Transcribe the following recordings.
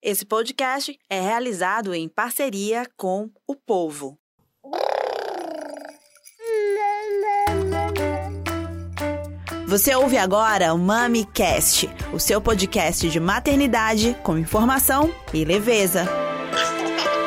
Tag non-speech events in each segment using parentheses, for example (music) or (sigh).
Esse podcast é realizado em parceria com o povo. Você ouve agora o MamiCast, o seu podcast de maternidade com informação e leveza.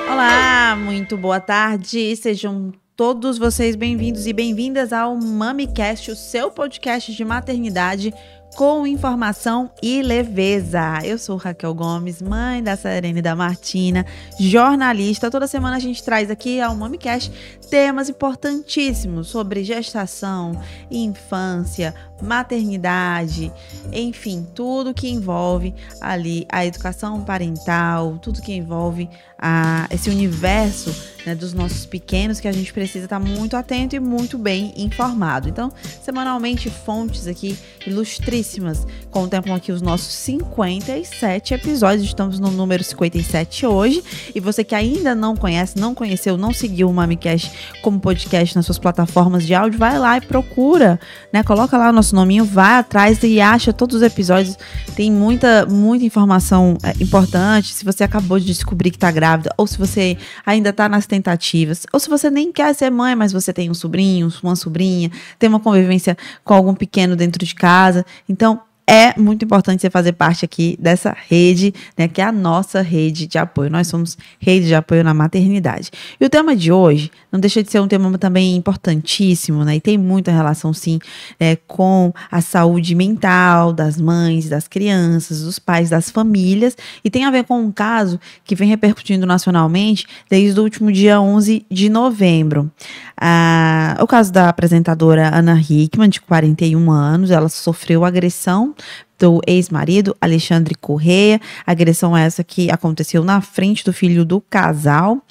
Olá, muito boa tarde. Sejam todos vocês bem-vindos e bem-vindas ao MamiCast, o seu podcast de maternidade com informação e leveza. Eu sou Raquel Gomes, mãe da Serena e da Martina, jornalista. Toda semana a gente traz aqui ao MamiCast temas importantíssimos sobre gestação, infância, maternidade, enfim, tudo que envolve ali a educação parental, tudo que envolve a, esse universo né, dos nossos pequenos que a gente precisa estar muito atento e muito bem informado. Então, semanalmente, fontes aqui ilustríssimas contemplam aqui os nossos 57 episódios. Estamos no número 57 hoje. E você que ainda não conhece, não conheceu, não seguiu o MamiCast como podcast nas suas plataformas de áudio, vai lá e procura, né? Coloca lá o nosso nominho, vai atrás e acha todos os episódios. Tem muita, muita informação é, importante. Se você acabou de descobrir que está grávida, ou se você ainda está nas tentativas, ou se você nem quer ser mãe, mas você tem um sobrinho, uma sobrinha, tem uma convivência com algum pequeno dentro de casa. Então, é muito importante você fazer parte aqui dessa rede, né, que é a nossa rede de apoio. Nós somos rede de apoio na maternidade. E o tema de hoje não deixa de ser um tema também importantíssimo, né, e tem muita relação, sim, é, com a saúde mental das mães, das crianças, dos pais, das famílias, e tem a ver com um caso que vem repercutindo nacionalmente desde o último dia 11 de novembro. Ah, o caso da apresentadora Ana Hickman, de 41 anos, ela sofreu agressão do ex-marido Alexandre Correia, agressão essa que aconteceu na frente do filho do casal.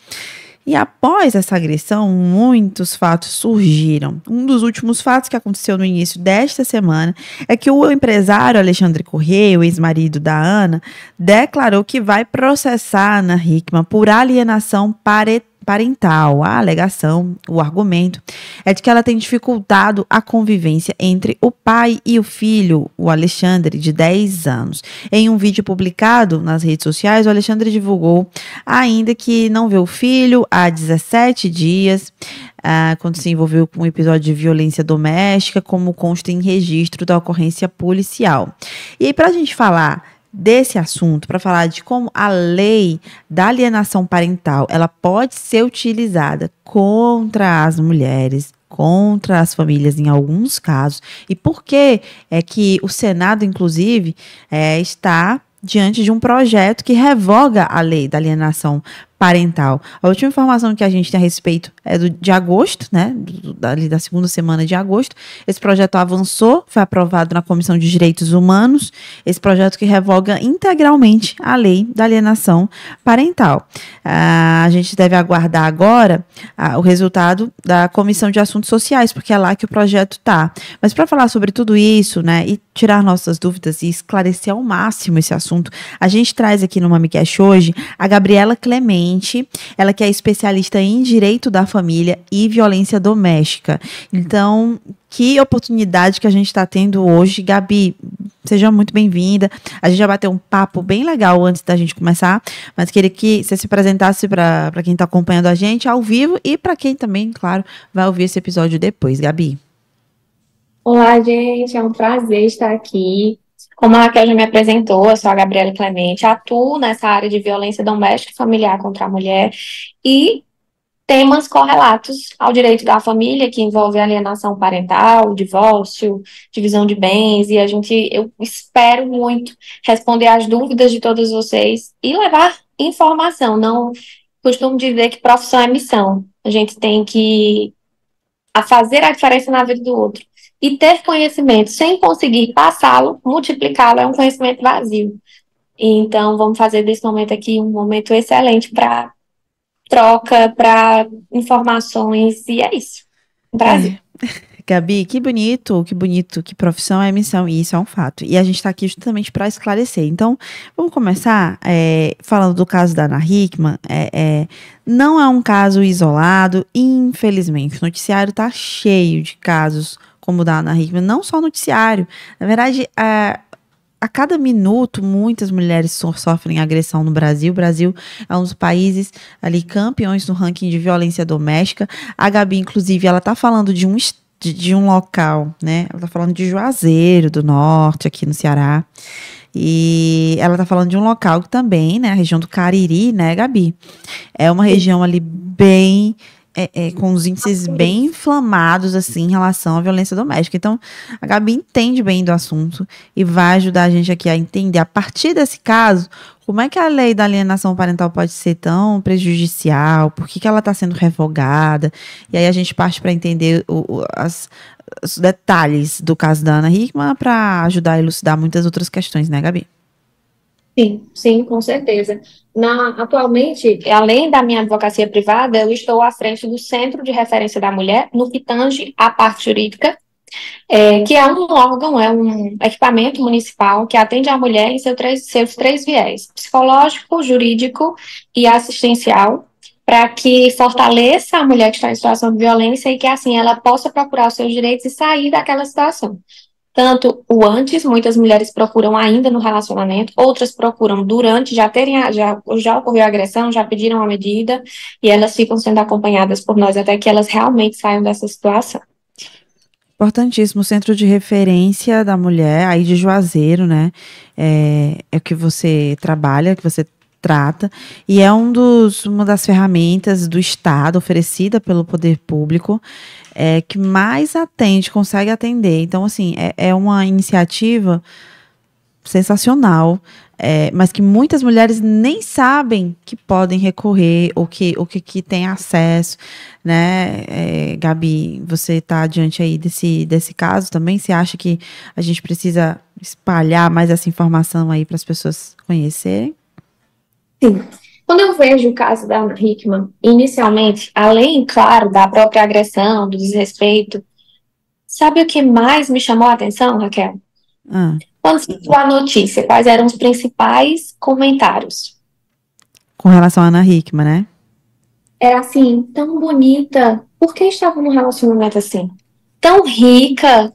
E após essa agressão, muitos fatos surgiram. Um dos últimos fatos que aconteceu no início desta semana é que o empresário Alexandre Correia, o ex-marido da Ana, declarou que vai processar Ana Hickman por alienação parental parental. A alegação, o argumento, é de que ela tem dificultado a convivência entre o pai e o filho, o Alexandre, de 10 anos. Em um vídeo publicado nas redes sociais, o Alexandre divulgou ainda que não vê o filho há 17 dias. Ah, quando se envolveu com um episódio de violência doméstica, como consta em registro da ocorrência policial. E aí, para a gente falar desse assunto para falar de como a lei da alienação parental ela pode ser utilizada contra as mulheres contra as famílias em alguns casos e por que é que o Senado inclusive é, está diante de um projeto que revoga a lei da alienação parental. A última informação que a gente tem a respeito é do, de agosto, né? Do, ali da segunda semana de agosto. Esse projeto avançou, foi aprovado na Comissão de Direitos Humanos. Esse projeto que revoga integralmente a lei da alienação parental. Ah, a gente deve aguardar agora ah, o resultado da Comissão de Assuntos Sociais, porque é lá que o projeto está. Mas para falar sobre tudo isso, né? E tirar nossas dúvidas e esclarecer ao máximo esse assunto, a gente traz aqui no MamiCast hoje a Gabriela Clemente ela que é especialista em direito da família e violência doméstica. Então, que oportunidade que a gente está tendo hoje. Gabi, seja muito bem-vinda. A gente já bateu um papo bem legal antes da gente começar, mas queria que você se apresentasse para quem está acompanhando a gente ao vivo e para quem também, claro, vai ouvir esse episódio depois. Gabi. Olá, gente. É um prazer estar aqui. Como a Raquel já me apresentou, eu sou a Gabriela Clemente, atuo nessa área de violência doméstica e familiar contra a mulher e temas correlatos ao direito da família, que envolve alienação parental, divórcio, divisão de bens, e a gente, eu espero muito responder às dúvidas de todos vocês e levar informação. Não costumo dizer que profissão é missão. A gente tem que a fazer a diferença na vida do outro. E ter conhecimento sem conseguir passá-lo, multiplicá-lo, é um conhecimento vazio. Então, vamos fazer desse momento aqui um momento excelente para troca, para informações, e é isso. Um prazer. É. (laughs) Gabi, que bonito, que bonito, que profissão é missão, e isso é um fato. E a gente está aqui justamente para esclarecer. Então, vamos começar é, falando do caso da Ana Hickman. É, é, não é um caso isolado, infelizmente. O noticiário está cheio de casos como o da Ana Hickman, não só noticiário. Na verdade, é, a cada minuto, muitas mulheres sofrem agressão no Brasil. O Brasil é um dos países ali campeões no ranking de violência doméstica. A Gabi, inclusive, ela tá falando de um de, de um local, né? Ela tá falando de Juazeiro do Norte, aqui no Ceará. E ela tá falando de um local que também, né? A região do Cariri, né, Gabi? É uma região ali bem é, é, com os índices bem inflamados, assim, em relação à violência doméstica. Então, a Gabi entende bem do assunto e vai ajudar a gente aqui a entender, a partir desse caso, como é que a lei da alienação parental pode ser tão prejudicial, por que, que ela está sendo revogada, e aí a gente parte para entender o, as, os detalhes do caso da Ana Hickman para ajudar a elucidar muitas outras questões, né, Gabi? Sim, sim, com certeza. Na, atualmente, além da minha advocacia privada, eu estou à frente do Centro de Referência da Mulher, no que tange a parte jurídica, é, que é um órgão, é um equipamento municipal que atende a mulher em seu três, seus três viés: psicológico, jurídico e assistencial, para que fortaleça a mulher que está em situação de violência e que assim ela possa procurar os seus direitos e sair daquela situação tanto o antes, muitas mulheres procuram ainda no relacionamento, outras procuram durante, já terem, já, já ocorreu a agressão, já pediram a medida, e elas ficam sendo acompanhadas por nós até que elas realmente saiam dessa situação. Importantíssimo, o centro de referência da mulher, aí de Juazeiro, né? É, é o que você trabalha, que você trata, e é um dos, uma das ferramentas do Estado oferecida pelo poder público é, que mais atende, consegue atender. Então, assim, é, é uma iniciativa sensacional, é, mas que muitas mulheres nem sabem que podem recorrer ou que, ou que, que têm acesso, né? É, Gabi, você está diante aí desse, desse caso também? Você acha que a gente precisa espalhar mais essa informação aí para as pessoas conhecerem? Sim. Quando eu vejo o caso da Ana Hickman, inicialmente, além, claro, da própria agressão, do desrespeito, sabe o que mais me chamou a atenção, Raquel? Hum. Quando se a notícia, quais eram os principais comentários? Com relação a Ana Hickman, né? Era assim, tão bonita, por que estava num relacionamento assim? Tão rica,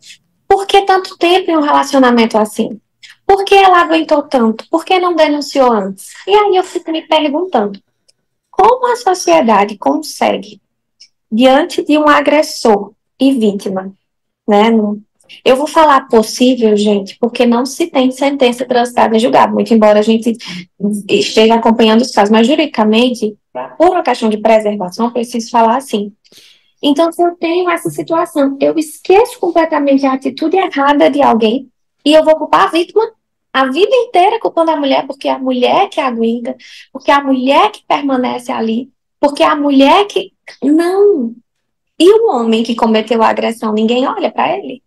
por que tanto tempo em um relacionamento assim? Por que ela aguentou tanto? Por que não denunciou antes? E aí eu fico me perguntando: como a sociedade consegue, diante de um agressor e vítima, né? Eu vou falar possível, gente, porque não se tem sentença transitada em julgado, muito embora a gente esteja acompanhando os casos, mas juridicamente, por uma questão de preservação, preciso falar assim. Então, se eu tenho essa situação, eu esqueço completamente a atitude errada de alguém e eu vou culpar a vítima a vida inteira culpando a mulher, porque é a mulher que aguenta, porque é a mulher que permanece ali, porque é a mulher que. Não! E o homem que cometeu a agressão, ninguém olha para ele?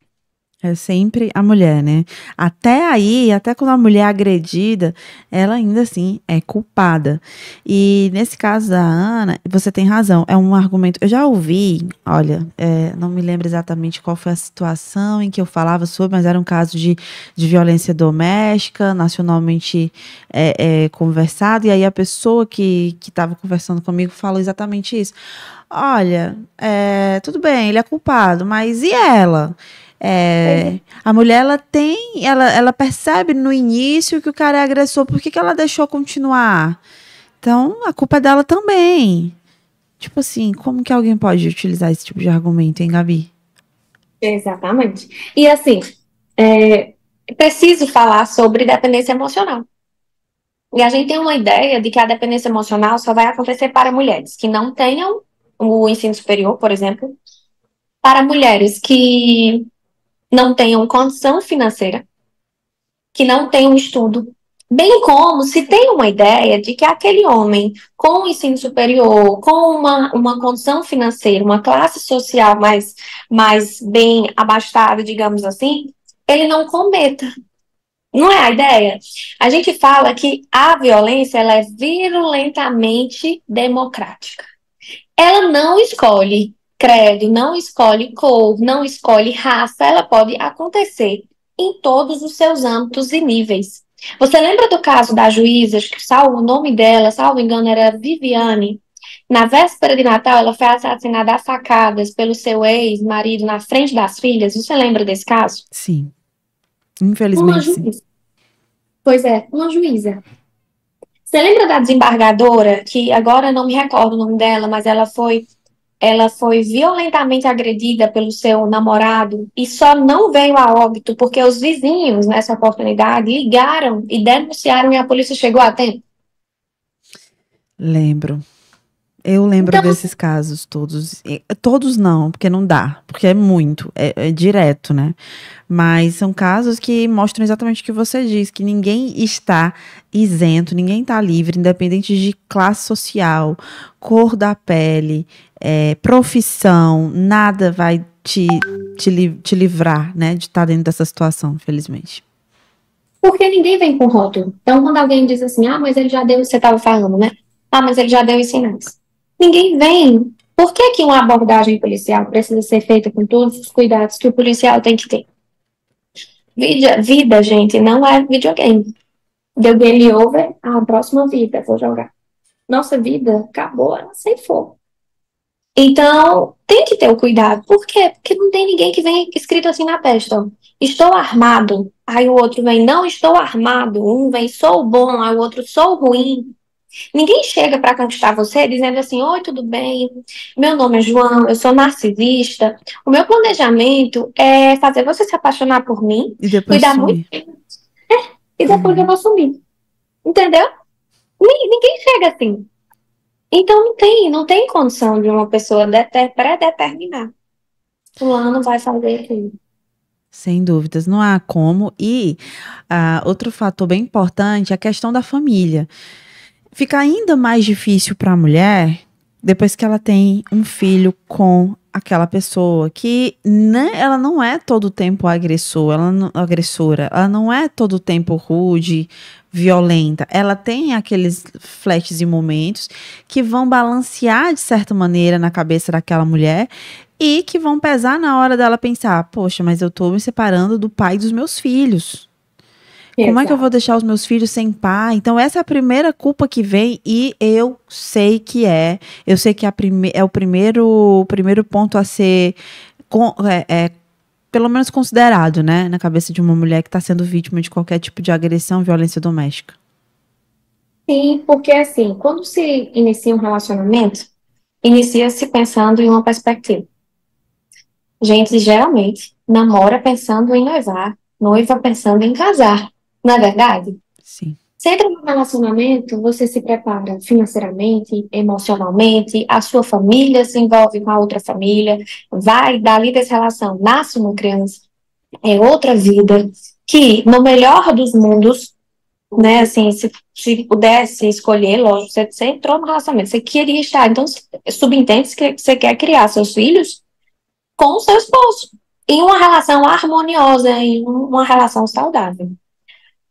É sempre a mulher, né? Até aí, até quando a mulher é agredida, ela ainda assim é culpada. E nesse caso da Ana, você tem razão, é um argumento. Eu já ouvi, olha, é, não me lembro exatamente qual foi a situação em que eu falava sobre, mas era um caso de, de violência doméstica, nacionalmente é, é, conversado, e aí a pessoa que estava conversando comigo falou exatamente isso. Olha, é, tudo bem, ele é culpado, mas e ela? É, a mulher ela tem, ela, ela percebe no início que o cara é agressor, por que, que ela deixou continuar? Então, a culpa é dela também. Tipo assim, como que alguém pode utilizar esse tipo de argumento, hein, Gabi? Exatamente. E assim, é, preciso falar sobre dependência emocional. E a gente tem uma ideia de que a dependência emocional só vai acontecer para mulheres que não tenham o ensino superior, por exemplo, para mulheres que não tenham condição financeira, que não tenham estudo, bem como se tem uma ideia de que aquele homem com ensino superior, com uma, uma condição financeira, uma classe social mais, mais bem abastada, digamos assim, ele não cometa. Não é a ideia? A gente fala que a violência ela é virulentamente democrática. Ela não escolhe credo, não escolhe cor, não escolhe raça, ela pode acontecer em todos os seus âmbitos e níveis. Você lembra do caso da juíza, que salvo o nome dela, salvo engano, era Viviane? Na véspera de Natal, ela foi assassinada a facadas pelo seu ex-marido na frente das filhas. Você lembra desse caso? Sim. Infelizmente, sim. Pois é, uma juíza. Você lembra da desembargadora, que agora não me recordo o nome dela, mas ela foi ela foi violentamente agredida pelo seu namorado e só não veio a óbito porque os vizinhos, nessa oportunidade, ligaram e denunciaram e a polícia chegou a tempo? Lembro. Eu lembro então, desses casos todos. Todos não, porque não dá, porque é muito, é, é, direto, né? Mas são casos que mostram exatamente o que você diz, que ninguém está isento, ninguém está livre, independente de classe social, cor da pele, é, profissão, nada vai te, te, te livrar, né, de estar dentro dessa situação, felizmente. Porque ninguém vem com rótulo. Então, quando alguém diz assim, ah, mas ele já deu, você estava falando, né? Ah, mas ele já deu os sinais. Ninguém vem. Por que, que uma abordagem policial precisa ser feita com todos os cuidados que o policial tem que ter? Vida, vida gente, não é videogame. Deu game over, a próxima vida, vou jogar. Nossa vida acabou, ela sem fogo. Então, tem que ter o cuidado. Por quê? Porque não tem ninguém que vem escrito assim na testa. Estou armado. Aí o outro vem, não estou armado. Um vem, sou bom. Aí o outro, sou ruim. Ninguém chega para conquistar você dizendo assim: Oi, tudo bem? Meu nome é João, eu sou narcisista. O meu planejamento é fazer você se apaixonar por mim, e cuidar sumir. muito. É, e depois uhum. eu vou sumir. Entendeu? Ninguém chega assim. Então não tem, não tem condição de uma pessoa pré-determinar. Fulano vai fazer aquilo. Sem dúvidas, não há como. E uh, outro fator bem importante é a questão da família. Fica ainda mais difícil para a mulher depois que ela tem um filho com aquela pessoa que né, ela não é todo o tempo agressor, ela não, agressora, ela não é todo o tempo rude, violenta. Ela tem aqueles flashes e momentos que vão balancear de certa maneira na cabeça daquela mulher e que vão pesar na hora dela pensar: poxa, mas eu tô me separando do pai dos meus filhos. Como é que eu vou deixar os meus filhos sem pai? Então, essa é a primeira culpa que vem, e eu sei que é. Eu sei que é, é o primeiro, o primeiro ponto a ser é, é, pelo menos considerado, né, na cabeça de uma mulher que está sendo vítima de qualquer tipo de agressão, violência doméstica. Sim, porque assim, quando se inicia um relacionamento, inicia-se pensando em uma perspectiva. Gente, geralmente, namora pensando em levar, noiva pensando em casar, não é verdade? Sim. Você entra num relacionamento, você se prepara financeiramente, emocionalmente, a sua família se envolve com a outra família, vai, dali dessa relação, nasce uma criança, é outra vida, que no melhor dos mundos, né, assim, se, se pudesse escolher, lógico, você, você entrou no relacionamento, você queria estar, então subentende que você quer criar seus filhos com o seu esposo, em uma relação harmoniosa, em uma relação saudável.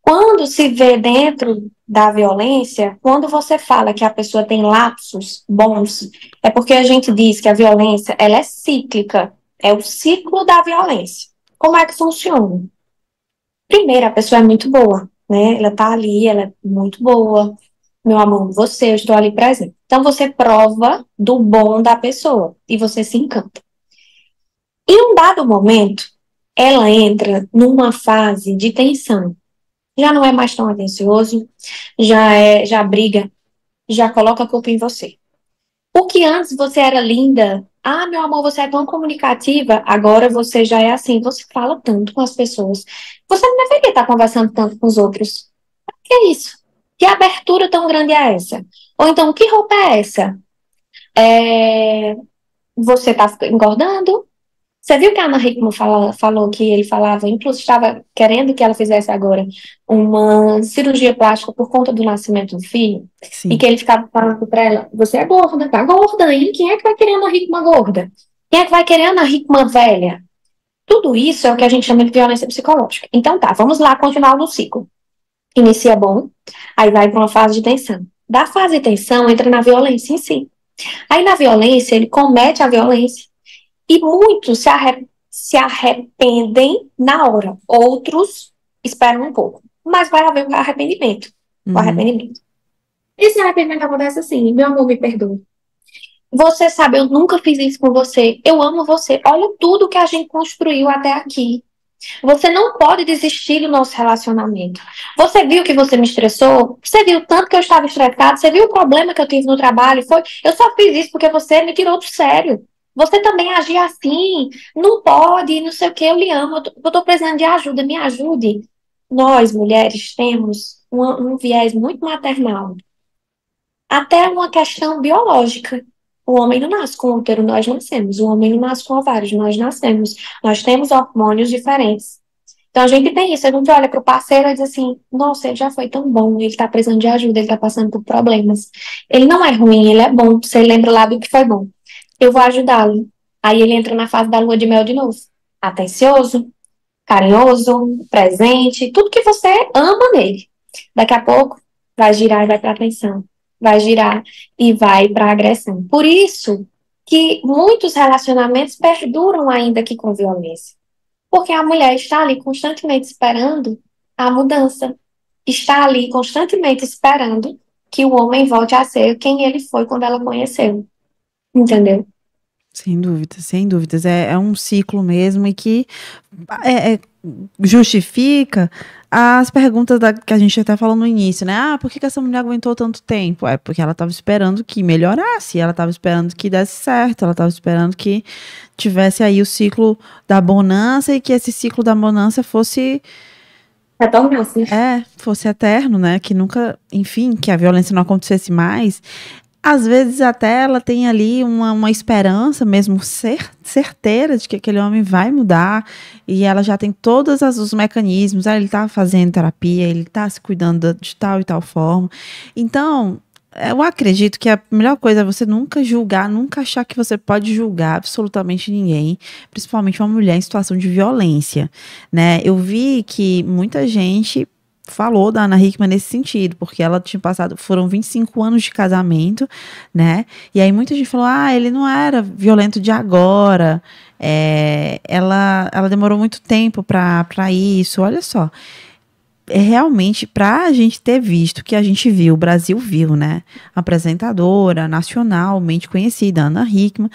Quando se vê dentro da violência, quando você fala que a pessoa tem lapsos bons, é porque a gente diz que a violência ela é cíclica, é o ciclo da violência. Como é que funciona? Primeiro, a pessoa é muito boa, né? Ela tá ali, ela é muito boa. Meu amor, você, eu estou ali presente. Então você prova do bom da pessoa e você se encanta. Em um dado momento, ela entra numa fase de tensão já não é mais tão atencioso, já é, já briga, já coloca a culpa em você. O que antes você era linda, ah, meu amor, você é tão comunicativa, agora você já é assim, você fala tanto com as pessoas. Você não deveria estar conversando tanto com os outros. que é isso? Que abertura tão grande é essa? Ou então, que roupa é essa? É, você está engordando? Você viu que a Ana Hickman fala, falou que ele falava, inclusive estava querendo que ela fizesse agora uma cirurgia plástica por conta do nascimento do filho? Sim. E que ele ficava falando para ela: Você é gorda, tá gorda, hein? Quem é que vai querer a Ana Hickman gorda? Quem é que vai querer a Ana Hickman velha? Tudo isso é o que a gente chama de violência psicológica. Então tá, vamos lá continuar no ciclo. Inicia bom, aí vai para uma fase de tensão. Da fase de tensão entra na violência em si. Aí na violência ele comete a violência e muitos se, arre se arrependem na hora, outros esperam um pouco. Mas vai haver um arrependimento. Uhum. O arrependimento. Esse arrependimento acontece assim, meu amor, me perdoe. Você sabe, eu nunca fiz isso com você. Eu amo você. Olha tudo que a gente construiu até aqui. Você não pode desistir do nosso relacionamento. Você viu que você me estressou? Você viu tanto que eu estava estressado? Você viu o problema que eu tive no trabalho? Foi, eu só fiz isso porque você me tirou do sério. Você também agir assim, não pode, não sei o que, eu lhe amo, eu estou precisando de ajuda, me ajude. Nós, mulheres, temos um, um viés muito maternal. Até uma questão biológica. O homem não nasce com útero, nós nascemos. O homem não nasce com ovários, nós nascemos. Nós temos hormônios diferentes. Então a gente tem isso, a gente olha para o parceiro e diz assim, nossa, ele já foi tão bom, ele está precisando de ajuda, ele está passando por problemas. Ele não é ruim, ele é bom, você lembra lá do que foi bom. Eu vou ajudá-lo. Aí ele entra na fase da lua de mel de novo. Atencioso, carinhoso, presente, tudo que você ama nele. Daqui a pouco vai girar e vai para atenção vai girar e vai para agressão. Por isso que muitos relacionamentos perduram ainda que com violência. Porque a mulher está ali constantemente esperando a mudança, está ali constantemente esperando que o homem volte a ser quem ele foi quando ela conheceu. Entendeu? Sem dúvidas, sem dúvidas. É, é um ciclo mesmo e que é, é, justifica as perguntas da, que a gente até falou no início, né? Ah, por que, que essa mulher aguentou tanto tempo? É porque ela estava esperando que melhorasse, ela estava esperando que desse certo, ela estava esperando que tivesse aí o ciclo da bonança e que esse ciclo da bonança fosse. Retornasse. É, fosse eterno, né? Que nunca, enfim, que a violência não acontecesse mais às vezes até ela tem ali uma, uma esperança mesmo cer certeira de que aquele homem vai mudar e ela já tem todos os mecanismos, ah, ele está fazendo terapia, ele está se cuidando de tal e tal forma. Então, eu acredito que a melhor coisa é você nunca julgar, nunca achar que você pode julgar absolutamente ninguém, principalmente uma mulher em situação de violência, né? Eu vi que muita gente falou da Ana Hickman nesse sentido, porque ela tinha passado, foram 25 anos de casamento, né? E aí muita gente falou: ah, ele não era violento de agora, é, ela, ela demorou muito tempo para isso. Olha só, realmente para a gente ter visto que a gente viu, o Brasil viu, né? Apresentadora nacionalmente conhecida, Ana Hickman,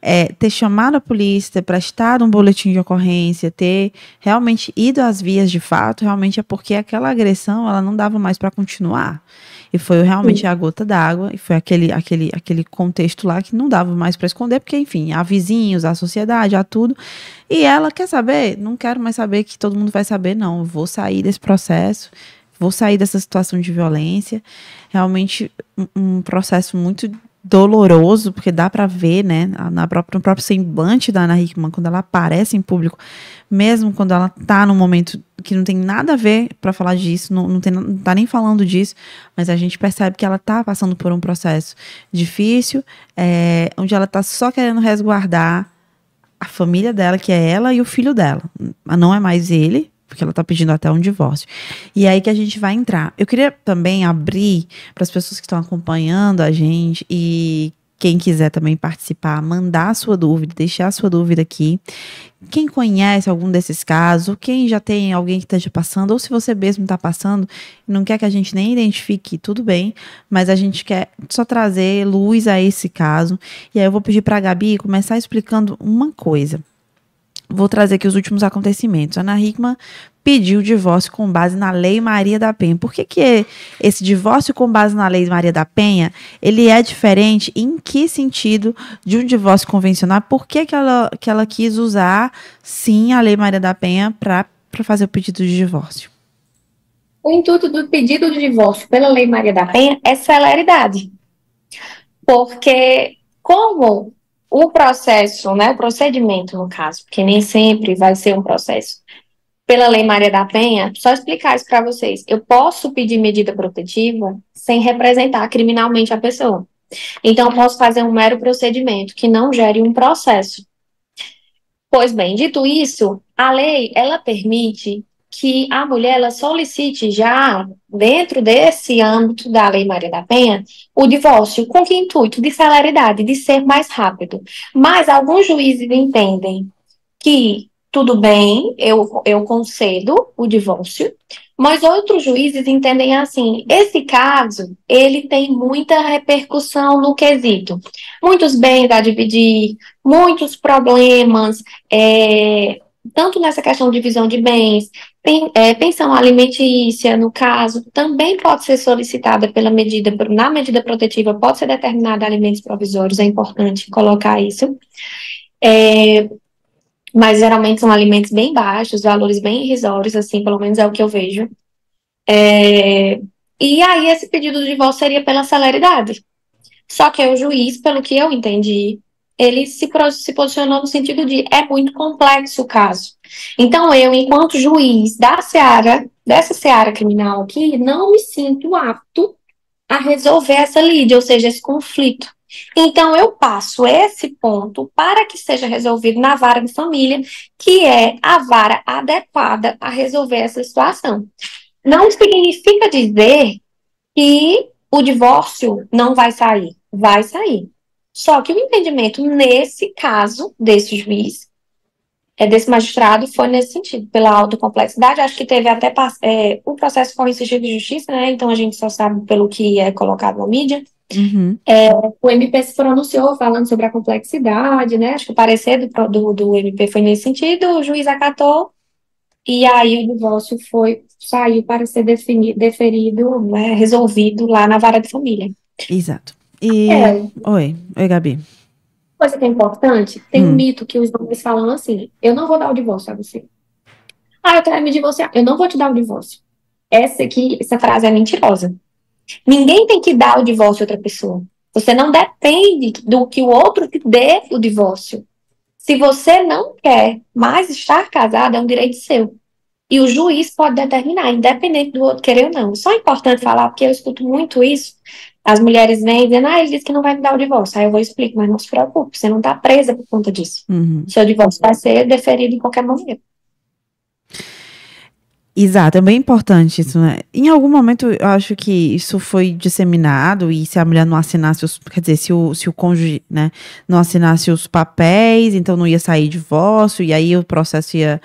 é, ter chamado a polícia, ter prestado um boletim de ocorrência, ter realmente ido às vias de fato, realmente é porque aquela agressão ela não dava mais para continuar. E foi realmente Sim. a gota d'água, e foi aquele, aquele, aquele contexto lá que não dava mais para esconder, porque, enfim, há vizinhos, há sociedade, há tudo. E ela quer saber? Não quero mais saber que todo mundo vai saber, não. vou sair desse processo, vou sair dessa situação de violência. Realmente um, um processo muito doloroso, porque dá para ver, né, na própria, no próprio semblante da Ana Hickman, quando ela aparece em público, mesmo quando ela tá num momento que não tem nada a ver para falar disso, não, não, tem, não tá nem falando disso, mas a gente percebe que ela tá passando por um processo difícil, é, onde ela tá só querendo resguardar a família dela, que é ela e o filho dela. Não é mais ele, porque ela está pedindo até um divórcio. E é aí que a gente vai entrar. Eu queria também abrir para as pessoas que estão acompanhando a gente e quem quiser também participar, mandar a sua dúvida, deixar a sua dúvida aqui. Quem conhece algum desses casos, quem já tem alguém que esteja passando, ou se você mesmo está passando não quer que a gente nem identifique, tudo bem, mas a gente quer só trazer luz a esse caso. E aí eu vou pedir para a Gabi começar explicando uma coisa. Vou trazer aqui os últimos acontecimentos. Ana Hickman pediu divórcio com base na Lei Maria da Penha. Por que, que esse divórcio com base na Lei Maria da Penha, ele é diferente? Em que sentido de um divórcio convencional? Por que, que, ela, que ela quis usar, sim, a Lei Maria da Penha para fazer o pedido de divórcio? O intuito do pedido de divórcio pela Lei Maria da Penha é celeridade. Porque como o processo, né, o procedimento no caso, porque nem sempre vai ser um processo pela Lei Maria da Penha, só explicar isso para vocês. Eu posso pedir medida protetiva sem representar criminalmente a pessoa. Então, eu posso fazer um mero procedimento que não gere um processo. Pois bem, dito isso, a lei ela permite que a mulher ela solicite já, dentro desse âmbito da Lei Maria da Penha, o divórcio com que intuito? De celeridade, de ser mais rápido. Mas alguns juízes entendem que tudo bem, eu, eu concedo o divórcio, mas outros juízes entendem assim, esse caso, ele tem muita repercussão no quesito. Muitos bens a dividir, muitos problemas, é, tanto nessa questão de divisão de bens, pen, é, pensão alimentícia, no caso, também pode ser solicitada pela medida, na medida protetiva, pode ser determinada alimentos provisórios, é importante colocar isso. É, mas geralmente são alimentos bem baixos, valores bem irrisórios, assim, pelo menos é o que eu vejo. É, e aí esse pedido de divórcio seria pela celeridade. Só que o juiz, pelo que eu entendi, ele se, se posicionou no sentido de é muito complexo o caso. Então, eu, enquanto juiz da seara, dessa seara criminal aqui, não me sinto apto a resolver essa lide, ou seja, esse conflito. Então, eu passo esse ponto para que seja resolvido na vara de família, que é a vara adequada a resolver essa situação. Não significa dizer que o divórcio não vai sair. Vai sair. Só que o entendimento nesse caso desse juiz, é, desse magistrado, foi nesse sentido, pela alta complexidade. Acho que teve até é, o processo com sigilo de justiça, né? Então a gente só sabe pelo que é colocado na mídia. Uhum. É, o MP se pronunciou falando sobre a complexidade, né? Acho que o parecer do, do, do MP foi nesse sentido, o juiz acatou, e aí o divórcio foi, saiu para ser definido, deferido, né, resolvido lá na vara de família. Exato. E... É. Oi, oi, Gabi. Coisa que é importante, tem hum. um mito que os homens falam assim: eu não vou dar o divórcio a você. Ah, eu quero me divorciar. Eu não vou te dar o divórcio. Essa aqui, essa frase é mentirosa. Ninguém tem que dar o divórcio a outra pessoa. Você não depende do que o outro te dê o divórcio. Se você não quer mais estar casado, é um direito seu. E o juiz pode determinar, independente do outro querer ou não. Só é importante falar, porque eu escuto muito isso. As mulheres vêm dizendo, ah, ele disse que não vai me dar o divórcio. Aí eu vou explicar, mas não se preocupe, você não está presa por conta disso. Uhum. Seu divórcio vai ser deferido em qualquer momento. Exato, é bem importante isso, né? Em algum momento eu acho que isso foi disseminado e se a mulher não assinasse os, quer dizer, se o, se o cônjuge, né, não assinasse os papéis, então não ia sair divórcio e aí o processo ia,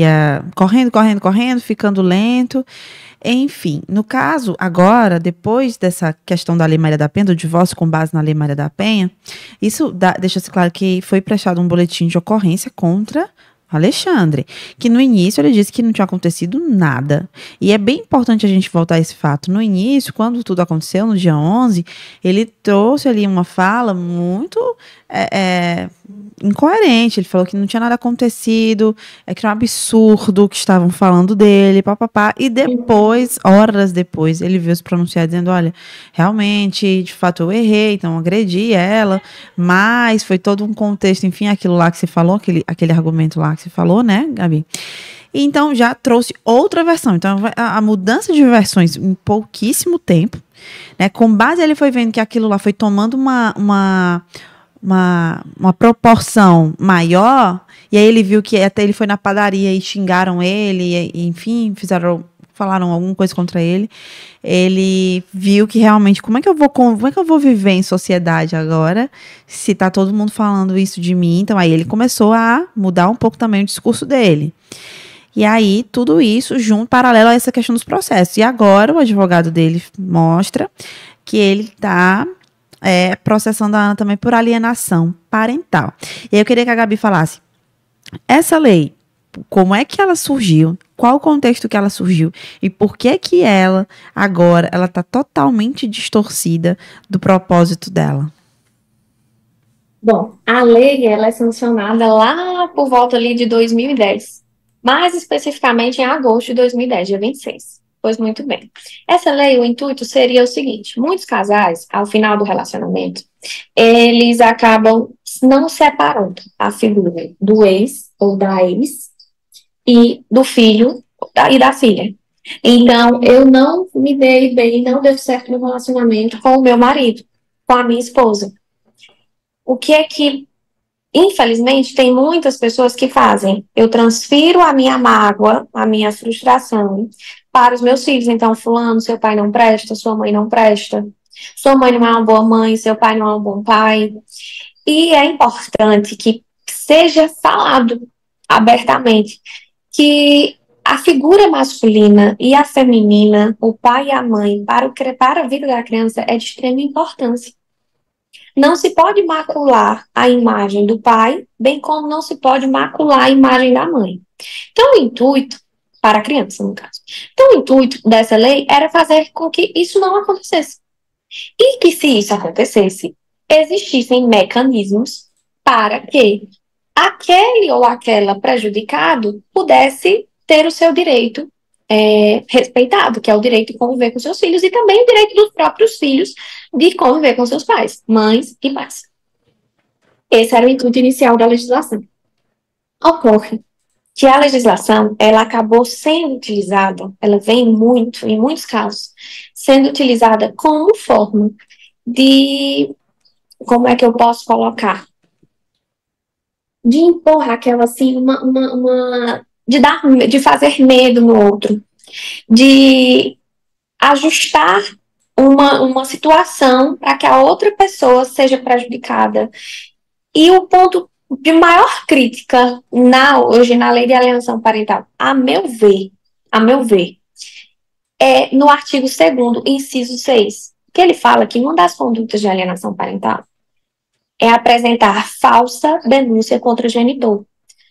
ia correndo, correndo, correndo, ficando lento. Enfim, no caso, agora, depois dessa questão da Lei Maria da Penha, do divórcio com base na Lei Maria da Penha, isso deixa-se claro que foi prestado um boletim de ocorrência contra Alexandre, que no início ele disse que não tinha acontecido nada. E é bem importante a gente voltar a esse fato. No início, quando tudo aconteceu, no dia 11, ele trouxe ali uma fala muito é, é, incoerente. Ele falou que não tinha nada acontecido, é que era um absurdo que estavam falando dele, papapá. E depois, horas depois, ele veio se pronunciar dizendo: olha, realmente, de fato eu errei, então agredi ela, mas foi todo um contexto, enfim, aquilo lá que você falou, aquele, aquele argumento lá que você falou, né, Gabi? Então já trouxe outra versão. Então a, a mudança de versões em pouquíssimo tempo, né? Com base ele foi vendo que aquilo lá foi tomando uma, uma uma, uma proporção maior, e aí ele viu que até ele foi na padaria e xingaram ele, e, enfim, fizeram falaram alguma coisa contra ele. Ele viu que realmente como é que eu vou como é que eu vou viver em sociedade agora se tá todo mundo falando isso de mim? Então aí ele começou a mudar um pouco também o discurso dele. E aí, tudo isso junto, paralelo a essa questão dos processos. E agora, o advogado dele mostra que ele está é, processando a Ana também por alienação parental. E aí eu queria que a Gabi falasse: essa lei, como é que ela surgiu? Qual o contexto que ela surgiu? E por que que ela, agora, ela está totalmente distorcida do propósito dela? Bom, a lei ela é sancionada lá por volta ali de 2010, mais especificamente em agosto de 2010, dia 26. Pois muito bem. Essa lei, o intuito seria o seguinte: muitos casais, ao final do relacionamento, eles acabam não separando a figura do ex ou da ex e do filho e da filha. Então, eu não me dei bem, não deu certo no relacionamento com o meu marido, com a minha esposa. O que é que, infelizmente, tem muitas pessoas que fazem? Eu transfiro a minha mágoa, a minha frustração para os meus filhos. Então, fulano, seu pai não presta, sua mãe não presta. Sua mãe não é uma boa mãe, seu pai não é um bom pai. E é importante que seja falado abertamente que a figura masculina e a feminina, o pai e a mãe, para, o, para a vida da criança é de extrema importância. Não se pode macular a imagem do pai, bem como não se pode macular a imagem da mãe. Então, o intuito, para a criança, no caso. Então, o intuito dessa lei era fazer com que isso não acontecesse. E que, se isso acontecesse, existissem mecanismos para que aquele ou aquela prejudicado pudesse ter o seu direito é, respeitado, que é o direito de conviver com seus filhos e também o direito dos próprios filhos de conviver com seus pais, mães e pais. Esse era o intuito inicial da legislação. Ocorre que a legislação ela acabou sendo utilizada, ela vem muito, em muitos casos, sendo utilizada como forma de, como é que eu posso colocar? De impor aquela assim, uma, uma, uma de dar, de fazer medo no outro, de ajustar uma, uma situação para que a outra pessoa seja prejudicada. E o ponto de maior crítica na, hoje na lei de alienação parental, a meu ver, a meu ver, é no artigo 2 inciso 6, que ele fala que uma das condutas de alienação parental é apresentar falsa denúncia contra o genitor,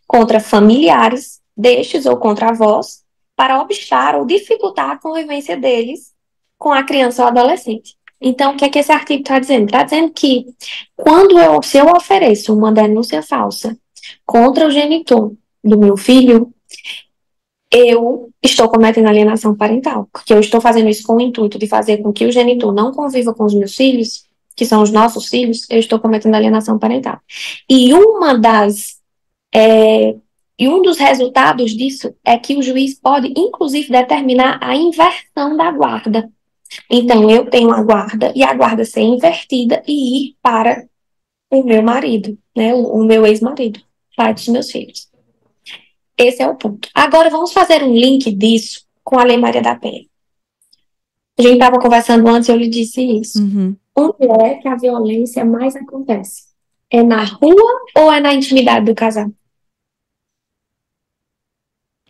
contra familiares destes ou contra avós, para obstar ou dificultar a convivência deles com a criança ou adolescente. Então, o que é que esse artigo está dizendo? Está dizendo que quando eu, se eu ofereço uma denúncia falsa contra o genitor do meu filho, eu estou cometendo alienação parental, porque eu estou fazendo isso com o intuito de fazer com que o genitor não conviva com os meus filhos, que são os nossos filhos, eu estou cometendo alienação parental. E uma das é, e um dos resultados disso é que o juiz pode, inclusive, determinar a inversão da guarda. Então, eu tenho a guarda e a guarda ser invertida e ir para o meu marido, né, o, o meu ex-marido, pai dos meus filhos. Esse é o ponto. Agora, vamos fazer um link disso com a Lei Maria da Penha. A gente estava conversando antes e eu lhe disse isso. Uhum. Onde é que a violência mais acontece? É na rua ou é na intimidade do casal?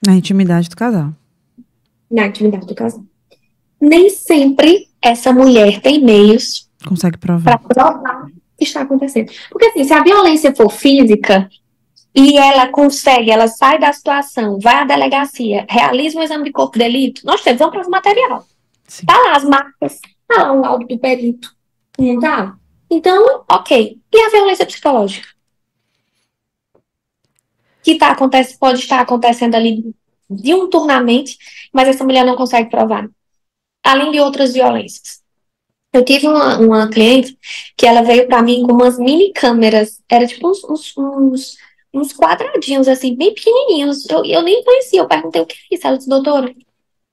Na intimidade do casal. Na intimidade do casal nem sempre essa mulher tem meios consegue provar para provar o que está acontecendo. Porque assim, se a violência for física e ela consegue, ela sai da situação, vai à delegacia, realiza um exame de corpo de delito, nós temos uma prova material. Sim. Tá lá as marcas, tá lá o laudo do perito. Não tá? Então, ok. E a violência psicológica? Que tá, acontece, pode estar acontecendo ali diuturnamente, mas essa mulher não consegue provar além de outras violências. Eu tive uma, uma cliente que ela veio para mim com umas mini câmeras, era tipo uns, uns, uns, uns quadradinhos, assim, bem pequenininhos. Eu, eu nem conhecia, eu perguntei o que é isso. Ela disse, doutora,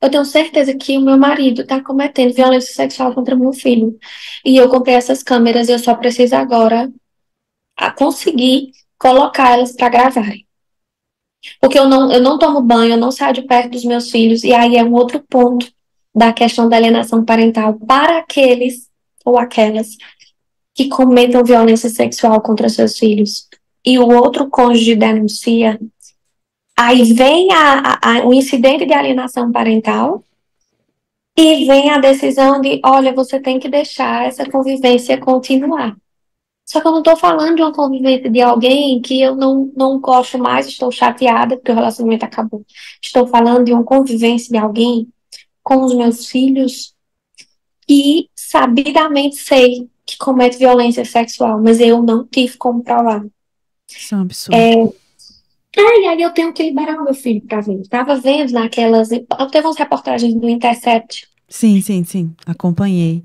eu tenho certeza que o meu marido está cometendo violência sexual contra meu filho. E eu comprei essas câmeras e eu só preciso agora conseguir colocar elas para gravarem. Porque eu não, eu não tomo banho, eu não saio de perto dos meus filhos, e aí é um outro ponto da questão da alienação parental para aqueles ou aquelas que cometam violência sexual contra seus filhos e o outro cônjuge denuncia, aí vem a, a, o incidente de alienação parental e vem a decisão de, olha, você tem que deixar essa convivência continuar. Só que eu não estou falando de uma convivência de alguém que eu não, não gosto mais, estou chateada porque o relacionamento acabou. Estou falando de uma convivência de alguém com os meus filhos e sabidamente sei que comete violência sexual, mas eu não tive como provar. Isso é um absurdo. É, e aí eu tenho que liberar o meu filho para ver. Estava vendo naquelas. Teve umas reportagens do Intercept. Sim, sim, sim. Acompanhei.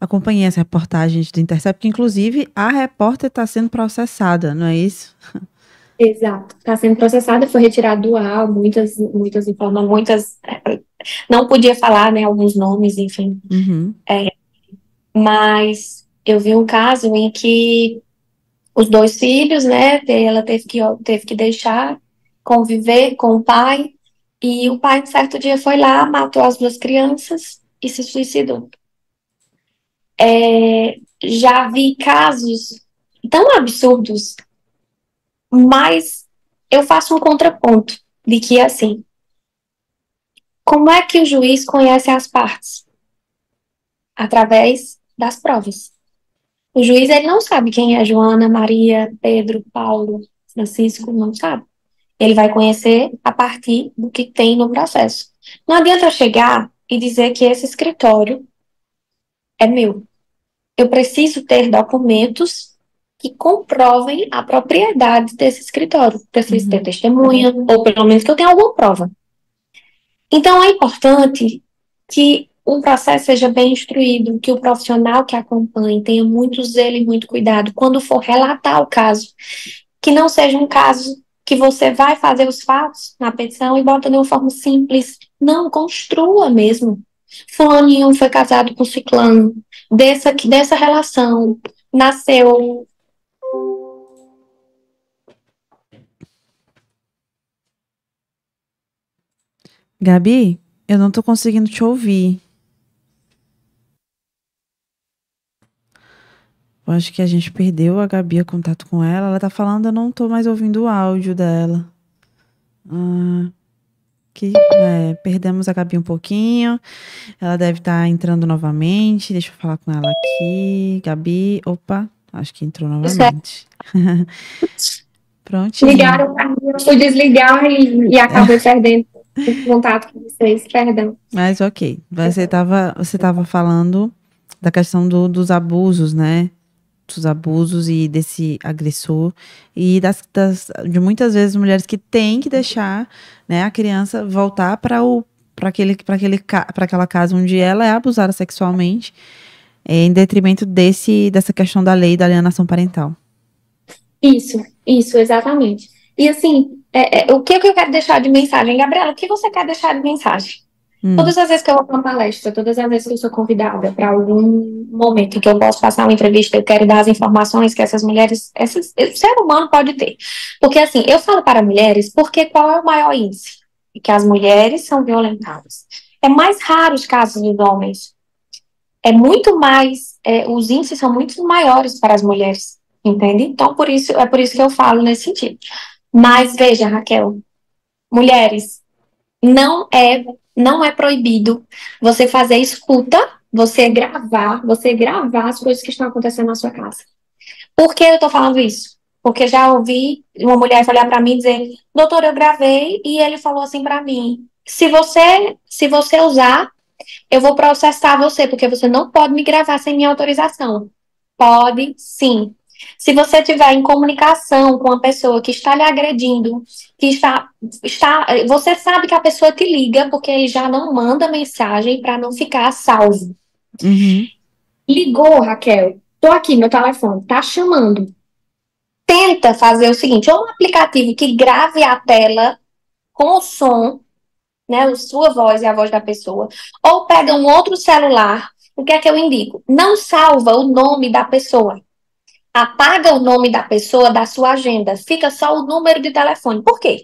Acompanhei as reportagens do Intercept, que inclusive a repórter está sendo processada, não é isso? (laughs) Exato, está sendo processada, foi retirado do ar, muitas, muitas informações, muitas, (laughs) não podia falar, né, alguns nomes, enfim. Uhum. É, mas eu vi um caso em que os dois filhos, né, ela teve que, teve que deixar conviver com o pai, e o pai, um certo dia, foi lá, matou as duas crianças e se suicidou. É, já vi casos tão absurdos mas eu faço um contraponto de que, assim, como é que o juiz conhece as partes? Através das provas. O juiz ele não sabe quem é Joana, Maria, Pedro, Paulo, Francisco, não sabe. Ele vai conhecer a partir do que tem no processo. Não adianta chegar e dizer que esse escritório é meu. Eu preciso ter documentos que comprovem a propriedade desse escritório. Preciso uhum. ter testemunha, ou pelo menos que eu tenha alguma prova. Então, é importante que o processo seja bem instruído, que o profissional que acompanhe tenha muito zelo e muito cuidado quando for relatar o caso. Que não seja um caso que você vai fazer os fatos na petição e bota de uma forma simples. Não, construa mesmo. Fulaninho foi casado com ciclano. Dessa, dessa relação nasceu Gabi, eu não tô conseguindo te ouvir. Eu acho que a gente perdeu a Gabi, a contato com ela. Ela tá falando, eu não tô mais ouvindo o áudio dela. Ah, que, é, perdemos a Gabi um pouquinho. Ela deve estar tá entrando novamente. Deixa eu falar com ela aqui. Gabi, opa, acho que entrou novamente. (laughs) Pronto. Ligaram pra mim, eu fui desligar e, e acabei (laughs) perdendo contato com vocês, perdão. Mas ok. Você estava você tava falando da questão do, dos abusos, né? Dos abusos e desse agressor. E das, das, de muitas vezes mulheres que têm que deixar né, a criança voltar para o para aquele para aquele para aquela casa onde ela é abusada sexualmente é, em detrimento desse dessa questão da lei da alienação parental. Isso, isso, exatamente. E assim, é, é, o que, que eu quero deixar de mensagem? Gabriela, o que você quer deixar de mensagem? Hum. Todas as vezes que eu vou para uma palestra, todas as vezes que eu sou convidada para algum momento em que eu posso passar uma entrevista, eu quero dar as informações que essas mulheres, esse ser humano pode ter. Porque assim, eu falo para mulheres porque qual é o maior índice? Que as mulheres são violentadas. É mais raro os casos dos homens. É muito mais, é, os índices são muito maiores para as mulheres, entende? Então, por isso, é por isso que eu falo nesse sentido. Mas veja, Raquel, mulheres, não é não é proibido você fazer escuta, você gravar, você gravar as coisas que estão acontecendo na sua casa. Por que eu estou falando isso? Porque já ouvi uma mulher olhar para mim e dizer, doutor, eu gravei e ele falou assim para mim, se você se você usar, eu vou processar você porque você não pode me gravar sem minha autorização. Pode, sim. Se você tiver em comunicação com uma pessoa que está lhe agredindo, que está, está, você sabe que a pessoa te liga porque ele já não manda mensagem para não ficar salvo. Uhum. Ligou, Raquel. Tô aqui, meu telefone, tá chamando. Tenta fazer o seguinte: ou um aplicativo que grave a tela com o som, né, a sua voz e a voz da pessoa, ou pega um outro celular. O que é que eu indico? Não salva o nome da pessoa apaga o nome da pessoa da sua agenda, fica só o número de telefone. Por quê?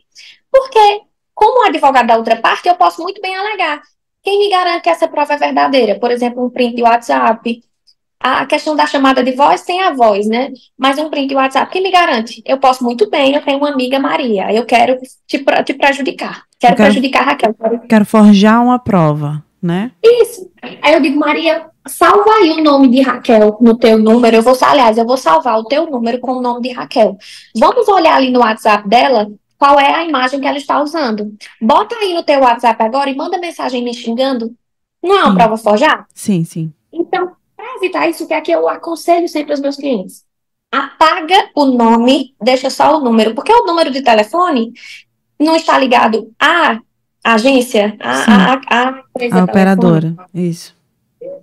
Porque, como advogado da outra parte, eu posso muito bem alegar. Quem me garante que essa prova é verdadeira? Por exemplo, um print de WhatsApp. A questão da chamada de voz tem a voz, né? Mas um print de WhatsApp, quem me garante? Eu posso muito bem, eu tenho uma amiga Maria, eu quero te, te prejudicar. Quero, quero prejudicar a Raquel. Quero forjar uma prova, né? Isso. Aí eu digo, Maria, salva aí o nome de Raquel no teu número. Eu vou, aliás, eu vou salvar o teu número com o nome de Raquel. Vamos olhar ali no WhatsApp dela qual é a imagem que ela está usando. Bota aí no teu WhatsApp agora e manda mensagem me xingando. Não é uma sim. prova forjar? Sim, sim. Então, para evitar isso, que é que eu aconselho sempre aos meus clientes? Apaga o nome, deixa só o número, porque o número de telefone não está ligado à agência, à, à, à, à a operadora. Isso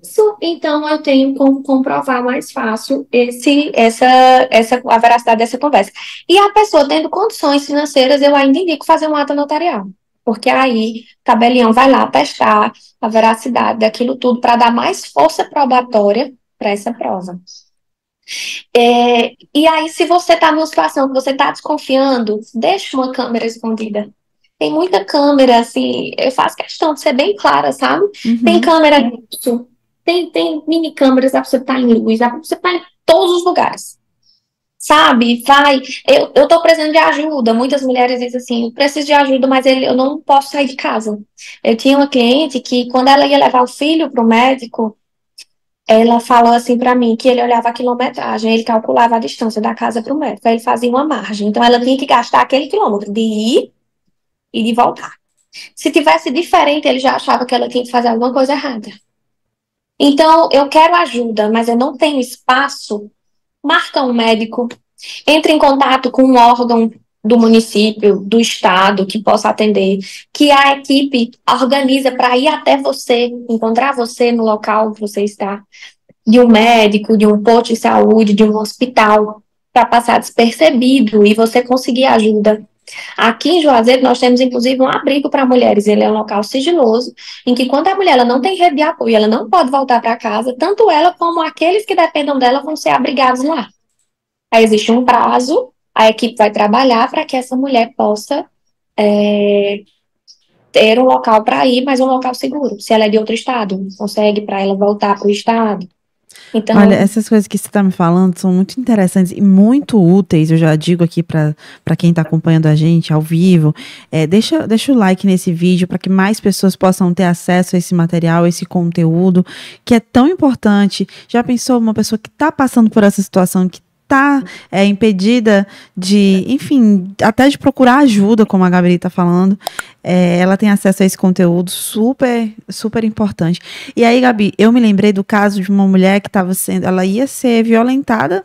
isso, então eu tenho como comprovar mais fácil esse, essa, essa, a veracidade dessa conversa. E a pessoa tendo condições financeiras, eu ainda indico fazer um ato notarial. Porque aí o tabelião vai lá testar a veracidade daquilo tudo para dar mais força probatória para essa prova. É, e aí, se você está numa situação que você está desconfiando, deixa uma câmera escondida. Tem muita câmera, assim, eu faço questão de ser bem clara, sabe? Uhum. Tem câmera disso, tem, tem mini câmeras, dá pra você estar em luz, dá pra você estar em todos os lugares. Sabe, vai. Eu, eu tô precisando de ajuda. Muitas mulheres dizem assim: eu preciso de ajuda, mas ele, eu não posso sair de casa. Eu tinha uma cliente que, quando ela ia levar o filho para o médico, ela falou assim para mim que ele olhava a quilometragem, ele calculava a distância da casa para o médico, aí ele fazia uma margem. Então ela tinha que gastar aquele quilômetro de ir e de voltar. Se tivesse diferente, ele já achava que ela tinha que fazer alguma coisa errada. Então, eu quero ajuda, mas eu não tenho espaço. Marca um médico, entre em contato com um órgão do município, do estado que possa atender, que a equipe organiza para ir até você, encontrar você no local que você está, de um médico, de um posto de saúde, de um hospital, para passar despercebido e você conseguir ajuda. Aqui em Juazeiro, nós temos inclusive um abrigo para mulheres. Ele é um local sigiloso, em que quando a mulher ela não tem rede de apoio, ela não pode voltar para casa, tanto ela como aqueles que dependam dela vão ser abrigados lá. Aí existe um prazo, a equipe vai trabalhar para que essa mulher possa é, ter um local para ir, mas um local seguro. Se ela é de outro estado, consegue para ela voltar para o estado. Então, Olha, essas coisas que você está me falando são muito interessantes e muito úteis. Eu já digo aqui para quem está acompanhando a gente ao vivo. É, deixa, deixa o like nesse vídeo para que mais pessoas possam ter acesso a esse material, a esse conteúdo que é tão importante. Já pensou uma pessoa que está passando por essa situação, que está é, impedida de, enfim, até de procurar ajuda, como a Gabriela está falando, é, ela tem acesso a esse conteúdo super, super importante. E aí, Gabi, eu me lembrei do caso de uma mulher que estava sendo, ela ia ser violentada,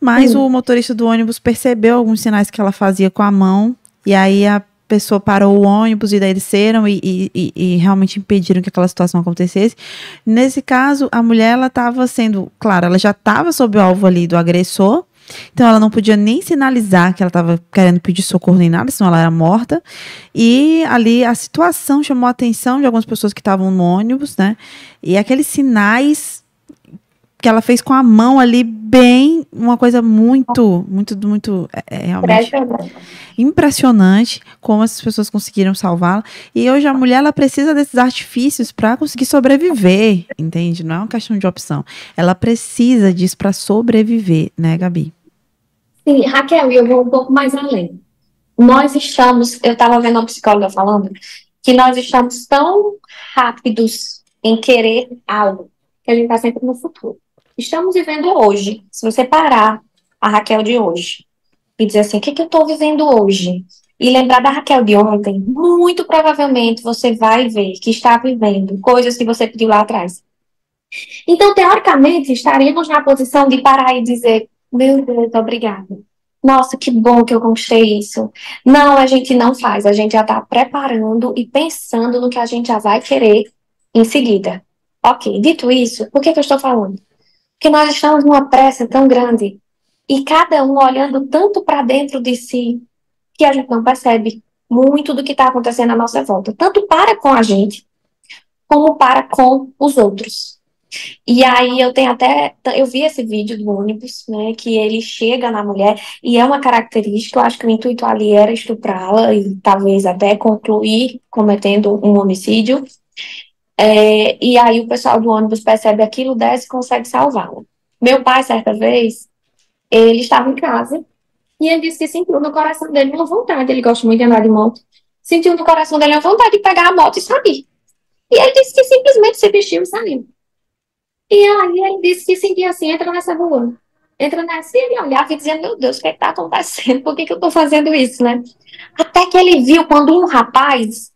mas o motorista do ônibus percebeu alguns sinais que ela fazia com a mão, e aí a pessoa parou o ônibus e daí desceram e, e, e, realmente impediram que aquela situação acontecesse. Nesse caso, a mulher ela estava sendo, claro, ela já estava sob o alvo ali do agressor, então ela não podia nem sinalizar que ela estava querendo pedir socorro nem nada, senão ela era morta. E ali a situação chamou a atenção de algumas pessoas que estavam no ônibus, né? E aqueles sinais que ela fez com a mão ali bem uma coisa muito muito muito é, é realmente impressionante. como essas pessoas conseguiram salvá-la. E hoje a mulher ela precisa desses artifícios para conseguir sobreviver entende? Não é uma questão de opção. Ela precisa disso para sobreviver né Gabi? Sim Raquel eu vou um pouco mais além. Nós estamos eu estava vendo uma psicóloga falando que nós estamos tão rápidos em querer algo que a gente está sempre no futuro estamos vivendo hoje. Se você parar a Raquel de hoje e dizer assim, o que, que eu estou vivendo hoje? E lembrar da Raquel de ontem, muito provavelmente você vai ver que está vivendo coisas que você pediu lá atrás. Então, teoricamente, estaríamos na posição de parar e dizer, meu Deus, obrigada. Nossa, que bom que eu conquistei isso. Não, a gente não faz, a gente já está preparando e pensando no que a gente já vai querer em seguida. Ok, dito isso, por que, que eu estou falando? Que nós estamos numa pressa tão grande e cada um olhando tanto para dentro de si que a gente não percebe muito do que está acontecendo à nossa volta, tanto para com a gente como para com os outros. E aí eu tenho até, eu vi esse vídeo do ônibus, né, que ele chega na mulher e é uma característica, eu acho que o intuito ali era estuprá-la e talvez até concluir cometendo um homicídio. É, e aí o pessoal do ônibus percebe aquilo, desce e consegue salvá-la. Meu pai, certa vez, ele estava em casa e ele disse que sentiu no coração dele uma vontade, ele gosta muito de andar de moto, sentiu no coração dele uma vontade de pegar a moto e sair. E ele disse que simplesmente se vestiu e saiu. E aí ele disse que sentia assim, entra nessa rua. Entra nessa e ele olhava e dizia, meu Deus, o que é está acontecendo? Por que, que eu estou fazendo isso, né? Até que ele viu quando um rapaz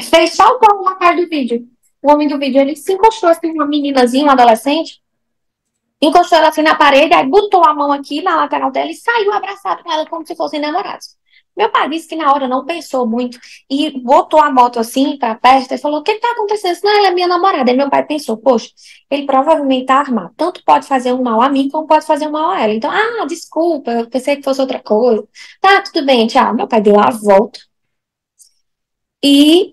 fez só o como na parte do vídeo o homem do vídeo, ele se encostou assim, uma meninazinha, uma adolescente, encostou ela assim na parede, aí botou a mão aqui na lateral dela e saiu abraçado com ela como se fossem namorados. Meu pai disse que na hora não pensou muito e botou a moto assim para perto e falou: O que está acontecendo? Não, ela é minha namorada. Aí meu pai pensou: Poxa, ele provavelmente está armado. Tanto pode fazer um mal a mim, como pode fazer um mal a ela. Então, ah, desculpa, eu pensei que fosse outra coisa. Tá, tudo bem, tchau. Meu pai deu a volta e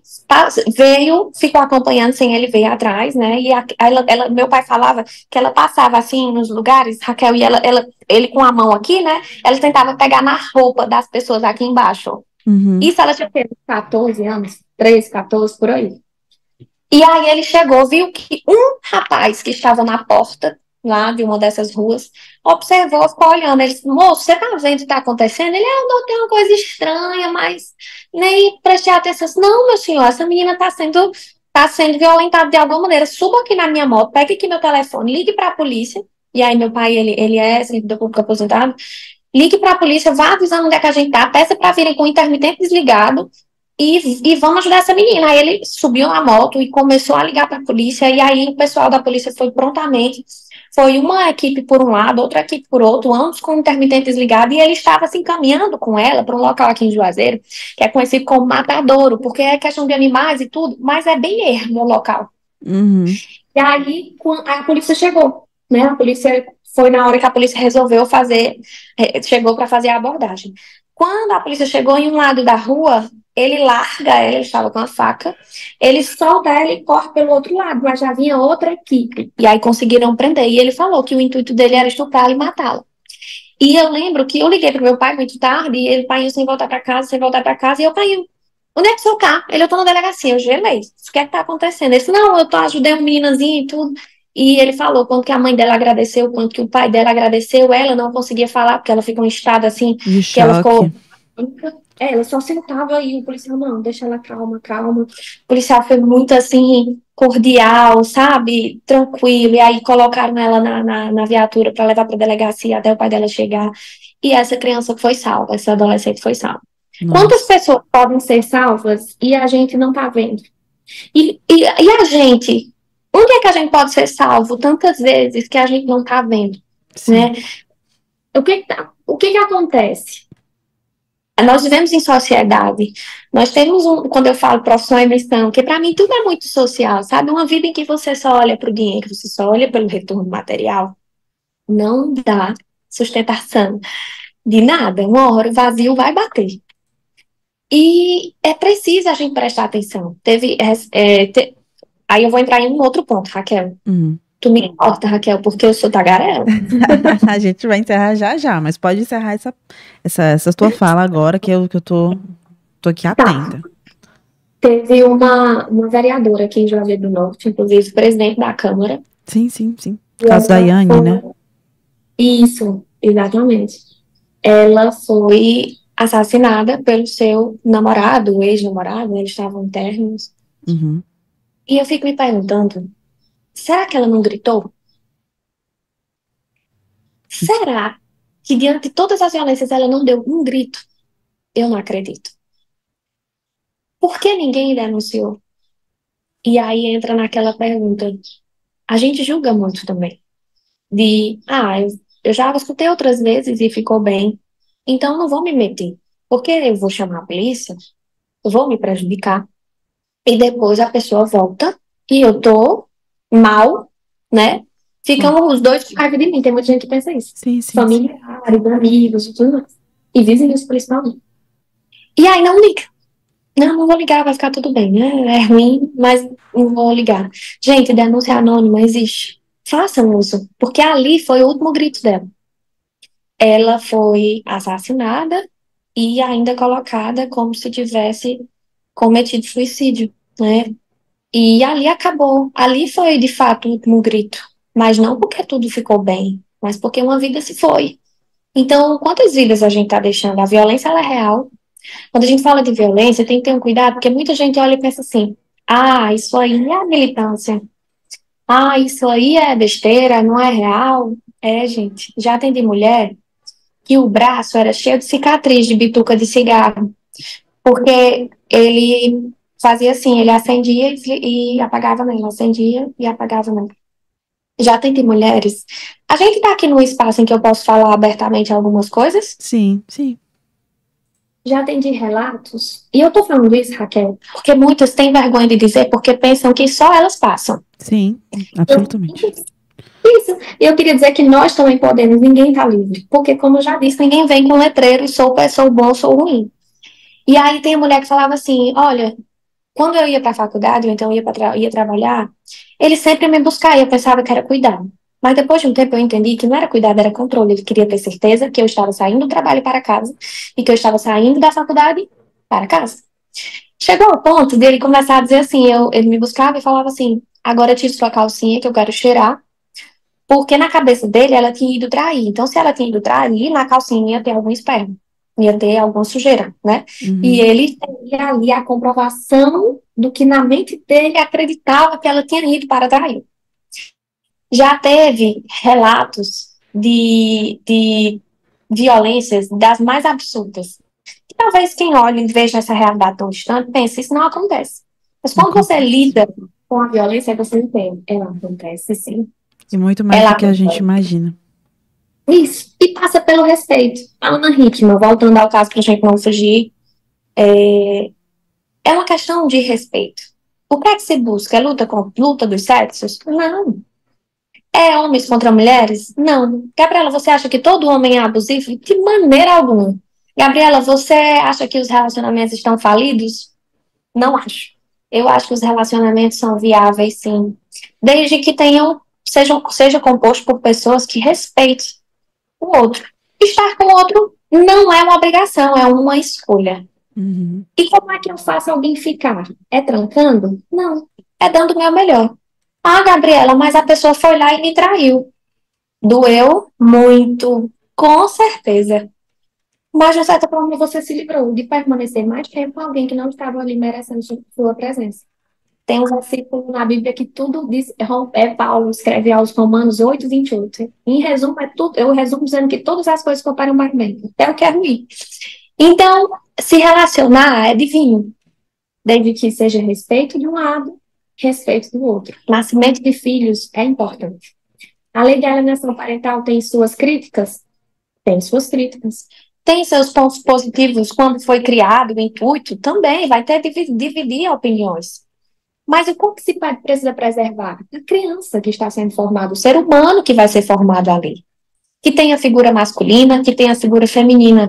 veio, ficou acompanhando sem ele ver atrás, né? E a, ela, ela, meu pai falava que ela passava assim nos lugares, Raquel, e ela, ela, ele com a mão aqui, né? Ela tentava pegar na roupa das pessoas aqui embaixo. Uhum. Isso ela tinha 14 anos, 13, 14, por aí. E aí ele chegou, viu que um rapaz que estava na porta lá de uma dessas ruas, observou, ficou olhando. Ele disse, moço, você tá vendo o que está acontecendo? Ele, ah, não, tem uma coisa estranha, mas nem prestei atenção. Não, meu senhor, essa menina está sendo está sendo violentado de alguma maneira. Suba aqui na minha moto, pegue aqui meu telefone, ligue para a polícia. E aí, meu pai, ele, ele é servidor público aposentado. Ligue para a polícia, vá avisando onde é que a gente tá, peça para virem com o intermitente desligado e, e vamos ajudar essa menina. Aí ele subiu na moto e começou a ligar para a polícia, e aí o pessoal da polícia foi prontamente. Foi uma equipe por um lado, outra equipe por outro, ambos com o intermitente desligado, e ele estava se encaminhando com ela para um local aqui em Juazeiro, que é conhecido como Matadouro, porque é questão de animais e tudo, mas é bem ermo o local. Uhum. E aí a polícia chegou, né? A polícia foi na hora que a polícia resolveu fazer, é, chegou para fazer a abordagem. Quando a polícia chegou em um lado da rua, ele larga ela, ele estava com a faca, ele solta ela e corre pelo outro lado, mas já vinha outra equipe. E aí conseguiram prender. E ele falou que o intuito dele era estuprá-la e matá-la. E eu lembro que eu liguei para meu pai muito tarde, e ele, pai, sem voltar para casa, sem voltar para casa, e eu, pai, onde é que o senhor tá? Ele, eu tô na delegacia, eu gelei. O que é que tá acontecendo? Ele disse, não, eu tô ajudando um meninazinho e tudo. E ele falou quanto que a mãe dela agradeceu, quanto que o pai dela agradeceu, ela não conseguia falar, porque ela ficou em estado assim, De que choque. ela ficou é, ela só sentava e o policial, não, deixa ela calma, calma. O policial foi muito assim, cordial, sabe? Tranquilo. E aí colocaram ela na, na, na viatura para levar para delegacia até o pai dela chegar. E essa criança foi salva, essa adolescente foi salva. Nossa. Quantas pessoas podem ser salvas e a gente não tá vendo? E, e, e a gente? Onde é que a gente pode ser salvo tantas vezes que a gente não tá vendo? Sim. Né? O que, que tá- o que, que acontece? Nós vivemos em sociedade. Nós temos um, quando eu falo profissão e missão, que para mim tudo é muito social, sabe? Uma vida em que você só olha para o dinheiro, você só olha pelo retorno material, não dá sustentação de nada. Uma hora o vazio vai bater. E é preciso a gente prestar atenção. Teve, é, te- aí eu vou entrar em um outro ponto, Raquel. Hum. Tu me corta, Raquel, porque eu sou tagarela. (laughs) a gente vai encerrar já já, mas pode encerrar essa, essa, essa tua fala agora, que eu, que eu tô, tô aqui atenta. Teve uma, uma vereadora aqui em Juazeiro do Norte, inclusive presidente da Câmara. Sim, sim, sim. Caso da foi- né? Isso, exatamente. Ela foi assassinada pelo seu namorado, ex-namorado, né, eles estavam em términos. Uhum. E eu fico me perguntando, será que ela não gritou? Será que diante de todas as violências ela não deu um grito? Eu não acredito. Por que ninguém denunciou? E aí entra naquela pergunta. A gente julga muito também. De, ah, eu, eu já escutei outras vezes e ficou bem. Então não vou me meter. Porque eu vou chamar a polícia, eu vou me prejudicar. E depois a pessoa volta e eu tô mal, né? Ficam os dois com raiva de mim. Tem muita gente que pensa isso Sim, sim. sim. familiares, amigos tudo mais. E vizinhos, principalmente. E aí não liga. Não, não vou ligar, vai ficar tudo bem. né? É ruim, mas não vou ligar. Gente, denúncia anônima existe. Façam uso, porque ali foi o último grito dela. Ela foi assassinada e ainda colocada como se tivesse cometido suicídio, né? E ali acabou. Ali foi, de fato, o último grito. Mas não porque tudo ficou bem, mas porque uma vida se foi. Então, quantas vidas a gente está deixando? A violência ela é real. Quando a gente fala de violência, tem que ter um cuidado, porque muita gente olha e pensa assim: ah, isso aí é militância. Ah, isso aí é besteira, não é real. É, gente, já atendi mulher que o braço era cheio de cicatriz de bituca de cigarro, porque ele fazia assim, ele acendia e, e apagava nela, acendia e apagava nela. Já atendi mulheres. A gente tá aqui num espaço em que eu posso falar abertamente algumas coisas, Sim, sim. já atendi relatos, e eu tô falando isso, Raquel, porque muitas têm vergonha de dizer, porque pensam que só elas passam. Sim, absolutamente. Isso. E eu queria dizer que nós também podemos, ninguém tá livre. Porque, como eu já disse, ninguém vem com letreiro e sou, sou bom, sou ruim. E aí tem a mulher que falava assim: olha, quando eu ia pra faculdade, ou então ia, tra ia trabalhar, ele sempre me buscava e eu pensava que era cuidado. Mas depois de um tempo eu entendi que não era cuidado, era controle. Ele queria ter certeza que eu estava saindo do trabalho para casa e que eu estava saindo da faculdade para casa. Chegou ao ponto dele começar a dizer assim: eu, ele me buscava e falava assim: agora tire sua calcinha que eu quero cheirar. Porque na cabeça dele ela tinha ido trair. Então, se ela tinha ido trair, na calcinha ter algum esperma, ia ter alguma sujeira, né? Uhum. E ele tem ali a comprovação do que na mente dele acreditava que ela tinha ido para trair. Já teve relatos de, de violências das mais absurdas. E talvez quem olhe e veja essa realidade tão distante pense, isso não acontece. Mas quando você lida com a violência, você entende, ela acontece sim. E muito mais ela do que a gente imagina. Isso. E passa pelo respeito. Ana Hickman, voltando ao caso para a gente não fugir, é, é uma questão de respeito. O que é que se busca? É luta, com, luta dos sexos? Não. É homens contra mulheres? Não. Gabriela, você acha que todo homem é abusivo? De maneira alguma. Gabriela, você acha que os relacionamentos estão falidos? Não acho. Eu acho que os relacionamentos são viáveis, sim. Desde que tenham, sejam, seja composto por pessoas que respeitem o outro. Estar com o outro não é uma obrigação, é uma escolha. Uhum. E como é que eu faço alguém ficar? É trancando? Não. É dando o meu melhor. Ah, Gabriela, mas a pessoa foi lá e me traiu. Doeu muito, com certeza. Mas, de certa forma, você se livrou de permanecer mais tempo com alguém que não estava ali merecendo sua presença. Tem um versículo na Bíblia que tudo diz, é Paulo escreve aos Romanos 8, 28. Em resumo, é tudo, eu resumo dizendo que todas as coisas comparam mais bem, até o que é ruim. Então, se relacionar é divino, desde que seja respeito de um lado, respeito do outro. Nascimento de filhos é importante. A lei de alienação parental tem suas críticas? Tem suas críticas. Tem seus pontos positivos quando foi criado o intuito? Também, vai ter dividir opiniões. Mas o que se precisa preservar? A criança que está sendo formada, o ser humano que vai ser formado ali. Que tem a figura masculina, que tem a figura feminina.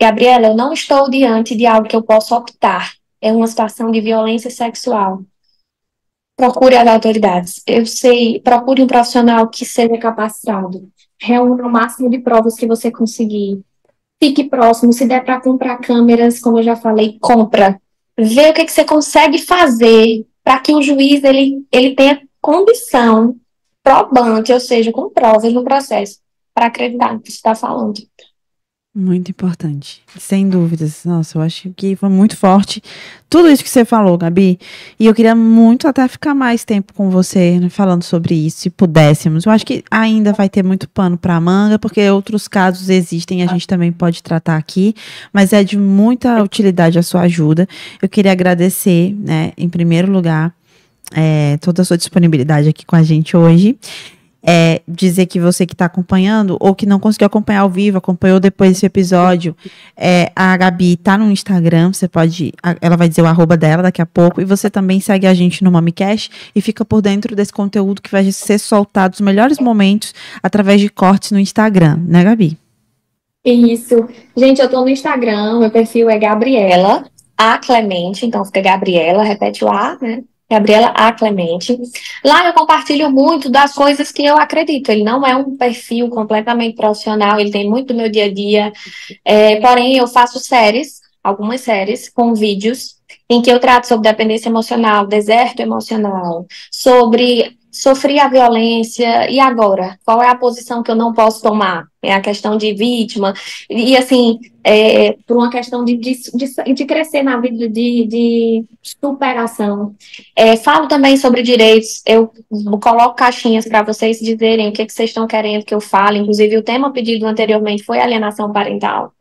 Gabriela, eu não estou diante de algo que eu possa optar. É uma situação de violência sexual. Procure as autoridades. Eu sei, procure um profissional que seja capacitado. Reúna o máximo de provas que você conseguir. Fique próximo. Se der para comprar câmeras, como eu já falei, compra. Vê o que, que você consegue fazer para que o juiz ele, ele tenha condição probante, ou seja, com provas no processo, para acreditar no que está falando. Muito importante, sem dúvidas. Nossa, eu acho que foi muito forte tudo isso que você falou, Gabi. E eu queria muito até ficar mais tempo com você né, falando sobre isso, se pudéssemos. Eu acho que ainda vai ter muito pano para manga, porque outros casos existem, a gente também pode tratar aqui, mas é de muita utilidade a sua ajuda. Eu queria agradecer, né, em primeiro lugar, é, toda a sua disponibilidade aqui com a gente hoje é, dizer que você que está acompanhando ou que não conseguiu acompanhar ao vivo, acompanhou depois desse episódio, é, a Gabi tá no Instagram, você pode, ela vai dizer o arroba dela daqui a pouco, e você também segue a gente no MamiCash e fica por dentro desse conteúdo que vai ser soltado os melhores momentos através de cortes no Instagram, né, Gabi? Isso. Gente, eu tô no Instagram, meu perfil é Gabriela A Clemente, então fica Gabriela, repete o A, né? Gabriela A. Clemente. Lá eu compartilho muito das coisas que eu acredito. Ele não é um perfil completamente profissional, ele tem muito do meu dia a dia. É, porém, eu faço séries, algumas séries, com vídeos, em que eu trato sobre dependência emocional, deserto emocional, sobre sofri a violência, e agora? Qual é a posição que eu não posso tomar? É a questão de vítima, e assim, é, por uma questão de, de, de, crescer na vida, de, de superação. É, falo também sobre direitos, eu coloco caixinhas para vocês dizerem o que, que vocês estão querendo que eu fale, inclusive o tema pedido anteriormente foi alienação parental.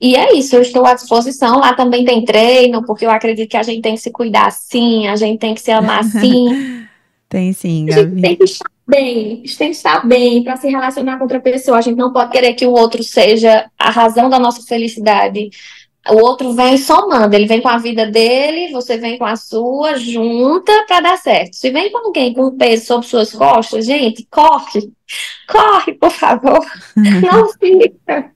E é isso, eu estou à disposição. Lá também tem treino, porque eu acredito que a gente tem que se cuidar sim, a gente tem que se amar (laughs) sim. Tem sim, Gabi. A gente tem que estar bem, a gente tem que estar bem para se relacionar com outra pessoa. A gente não pode querer que o outro seja a razão da nossa felicidade. O outro vem somando, ele vem com a vida dele, você vem com a sua, junta para dar certo. Se vem com alguém com peso sobre suas costas, gente, corre, corre, por favor, (laughs) não fica.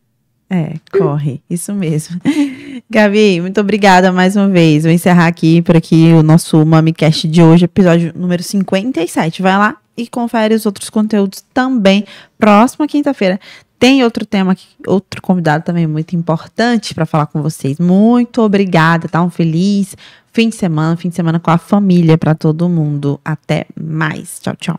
É, corre, isso mesmo. (laughs) Gabi, muito obrigada mais uma vez. Vou encerrar aqui por aqui o nosso MamiCast de hoje, episódio número 57. Vai lá e confere os outros conteúdos também. Próxima quinta-feira tem outro tema, aqui, outro convidado também muito importante para falar com vocês. Muito obrigada, tá? Um feliz fim de semana, fim de semana com a família para todo mundo. Até mais. Tchau, tchau.